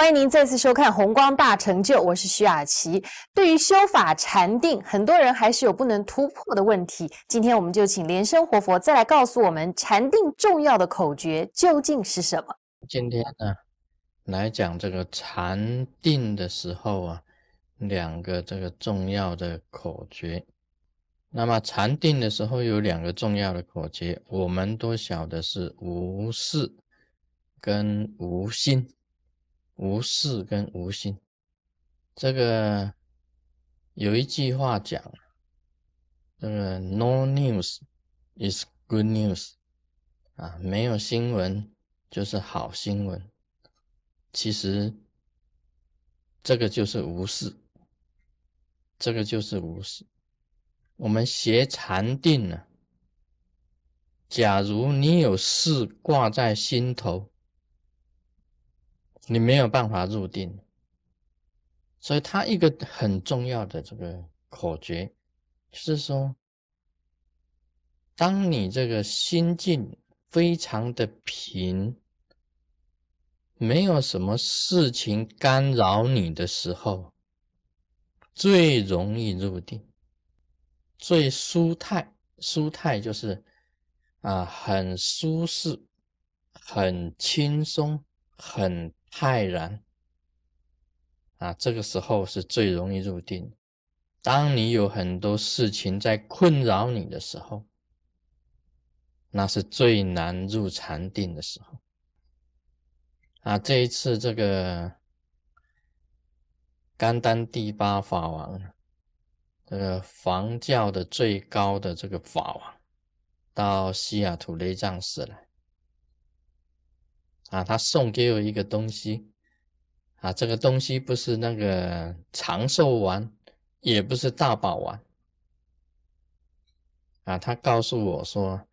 欢迎您再次收看《红光大成就》，我是徐雅琪。对于修法禅定，很多人还是有不能突破的问题。今天我们就请莲生活佛再来告诉我们，禅定重要的口诀究竟是什么？今天呢，来讲这个禅定的时候啊，两个这个重要的口诀。那么禅定的时候有两个重要的口诀，我们都晓得是无事跟无心。无事跟无心，这个有一句话讲，这个 “no news is good news” 啊，没有新闻就是好新闻。其实这个就是无事，这个就是无事。我们学禅定呢，假如你有事挂在心头。你没有办法入定，所以他一个很重要的这个口诀，就是说，当你这个心境非常的平，没有什么事情干扰你的时候，最容易入定，最舒泰。舒泰就是啊，很舒适，很轻松，很。骇然啊，这个时候是最容易入定。当你有很多事情在困扰你的时候，那是最难入禅定的时候。啊，这一次这个甘丹第八法王，这个房教的最高的这个法王，到西雅图雷藏寺来。啊，他送给我一个东西，啊，这个东西不是那个长寿丸，也不是大宝丸，啊，他告诉我说，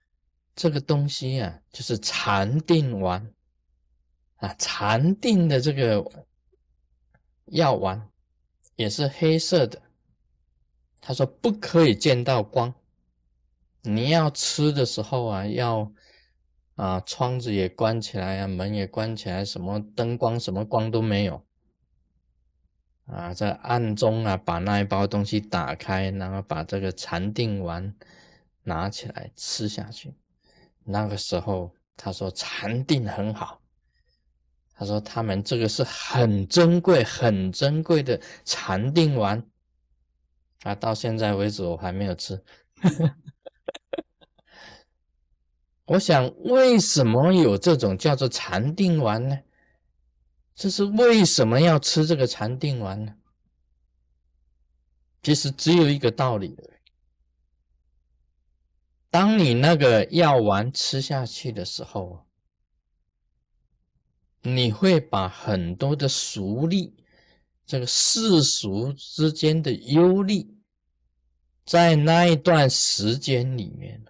这个东西啊，就是禅定丸，啊，禅定的这个药丸，也是黑色的，他说不可以见到光，你要吃的时候啊，要。啊，窗子也关起来啊，门也关起来，什么灯光、什么光都没有。啊，在暗中啊，把那一包东西打开，然后把这个禅定丸拿起来吃下去。那个时候，他说禅定很好。他说他们这个是很珍贵、很珍贵的禅定丸。啊，到现在为止我还没有吃。我想，为什么有这种叫做禅定丸呢？这是为什么要吃这个禅定丸呢？其实只有一个道理：当你那个药丸吃下去的时候，你会把很多的俗力，这个世俗之间的忧虑，在那一段时间里面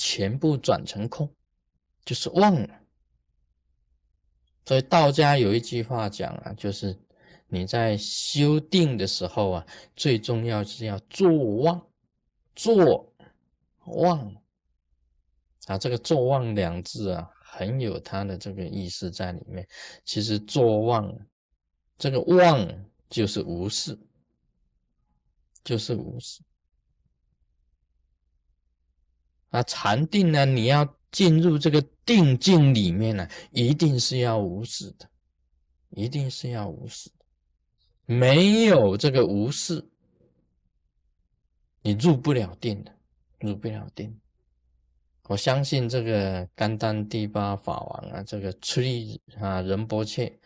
全部转成空，就是忘了。所以道家有一句话讲啊，就是你在修定的时候啊，最重要是要坐忘，坐忘啊。这个坐忘两字啊，很有它的这个意思在里面。其实坐忘，这个忘就是无事，就是无事。啊，禅定呢？你要进入这个定境里面呢，一定是要无事的，一定是要无事的。没有这个无事，你入不了定的，入不了定。我相信这个甘丹第八法王啊，这个出力啊仁波切，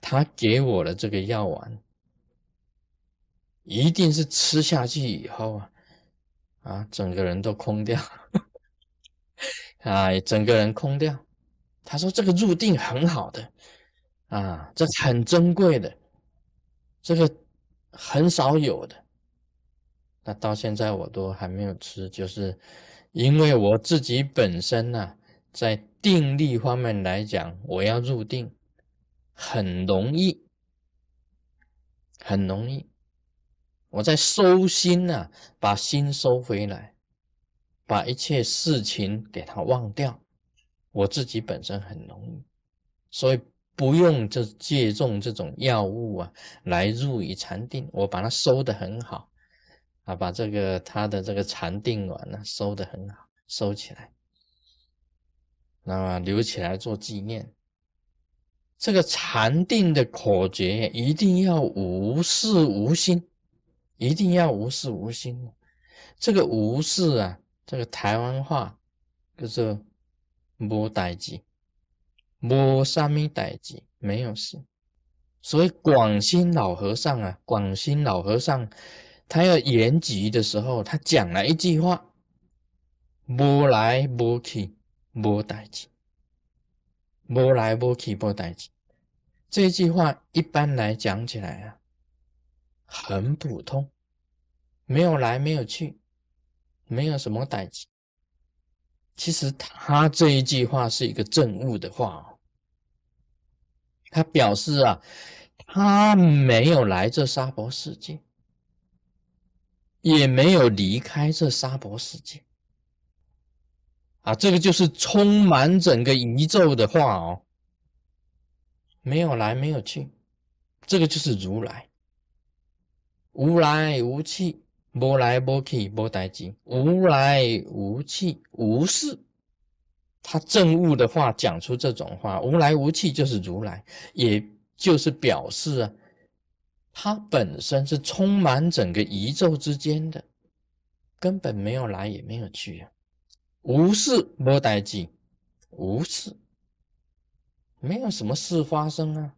他给我的这个药丸，一定是吃下去以后啊，啊，整个人都空掉。啊，整个人空掉。他说：“这个入定很好的，啊，这很珍贵的，这个很少有的。那到现在我都还没有吃，就是因为我自己本身呢，在定力方面来讲，我要入定很容易，很容易。我在收心呢，把心收回来。”把一切事情给他忘掉，我自己本身很容易，所以不用就借重这种药物啊来入于禅定，我把它收得很好啊，把这个他的这个禅定丸呢收得很好，收起来，那么留起来做纪念。这个禅定的口诀一定要无事无心，一定要无事无心。这个无事啊，这个台湾话就是无代志，无啥咪代志，没有事。所以广兴老和尚啊，广兴老和尚他要延吉的时候，他讲了一句话：无来无去，无代志。无来无去无代志，这句话一般来讲起来啊，很普通，没有来没有去，没有什么代志。其实他这一句话是一个正悟的话哦，他表示啊，他没有来这娑婆世界，也没有离开这娑婆世界。啊，这个就是充满整个宇宙的话哦，没有来，没有去，这个就是如来，无来无去，无来无去，无代志，无来无去，无事。他正悟的话讲出这种话，无来无去就是如来，也就是表示啊，他本身是充满整个宇宙之间的，根本没有来，也没有去啊。无事无代志，无事，没有什么事发生啊，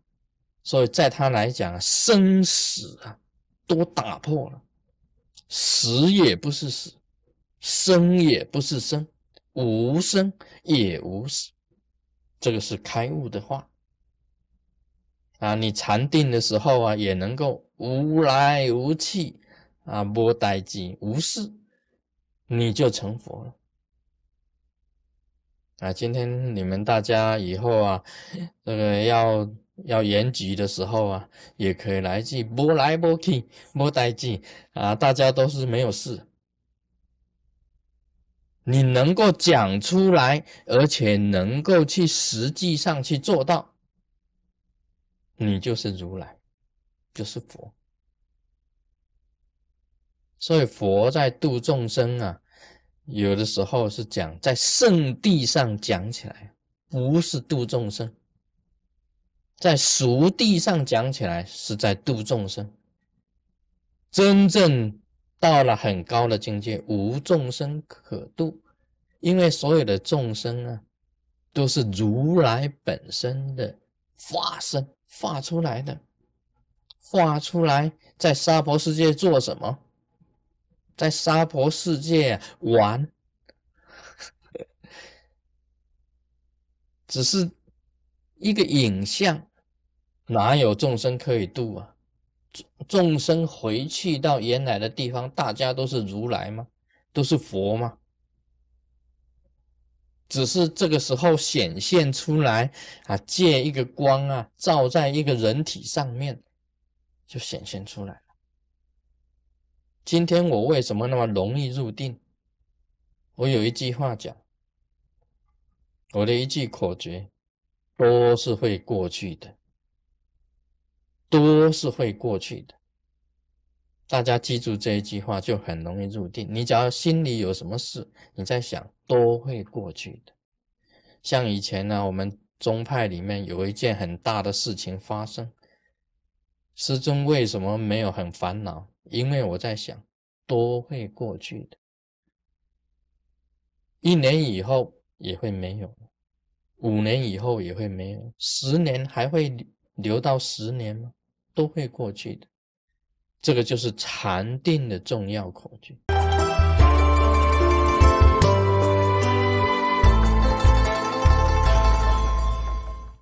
所以在他来讲，生死啊都打破了，死也不是死，生也不是生，无生也无死，这个是开悟的话啊！你禅定的时候啊，也能够无来无去啊，无代志，无事，你就成佛了。啊，今天你们大家以后啊，这个要要延吉的时候啊，也可以来句“波来波去，波代记”啊，大家都是没有事，你能够讲出来，而且能够去实际上去做到，你就是如来，就是佛。所以佛在度众生啊。有的时候是讲在圣地上讲起来，不是度众生；在俗地上讲起来，是在度众生。真正到了很高的境界，无众生可度，因为所有的众生啊，都是如来本身的化身化出来的，化出来在娑婆世界做什么？在娑婆世界玩，只是一个影像，哪有众生可以度啊？众众生回去到原来的地方，大家都是如来吗？都是佛吗？只是这个时候显现出来啊，借一个光啊，照在一个人体上面，就显现出来了。今天我为什么那么容易入定？我有一句话讲，我的一句口诀，都是会过去的，都是会过去的。大家记住这一句话，就很容易入定。你只要心里有什么事，你在想，都会过去的。像以前呢，我们宗派里面有一件很大的事情发生，师尊为什么没有很烦恼？因为我在想，都会过去的，一年以后也会没有，五年以后也会没有，十年还会留到十年吗？都会过去的，这个就是禅定的重要口诀。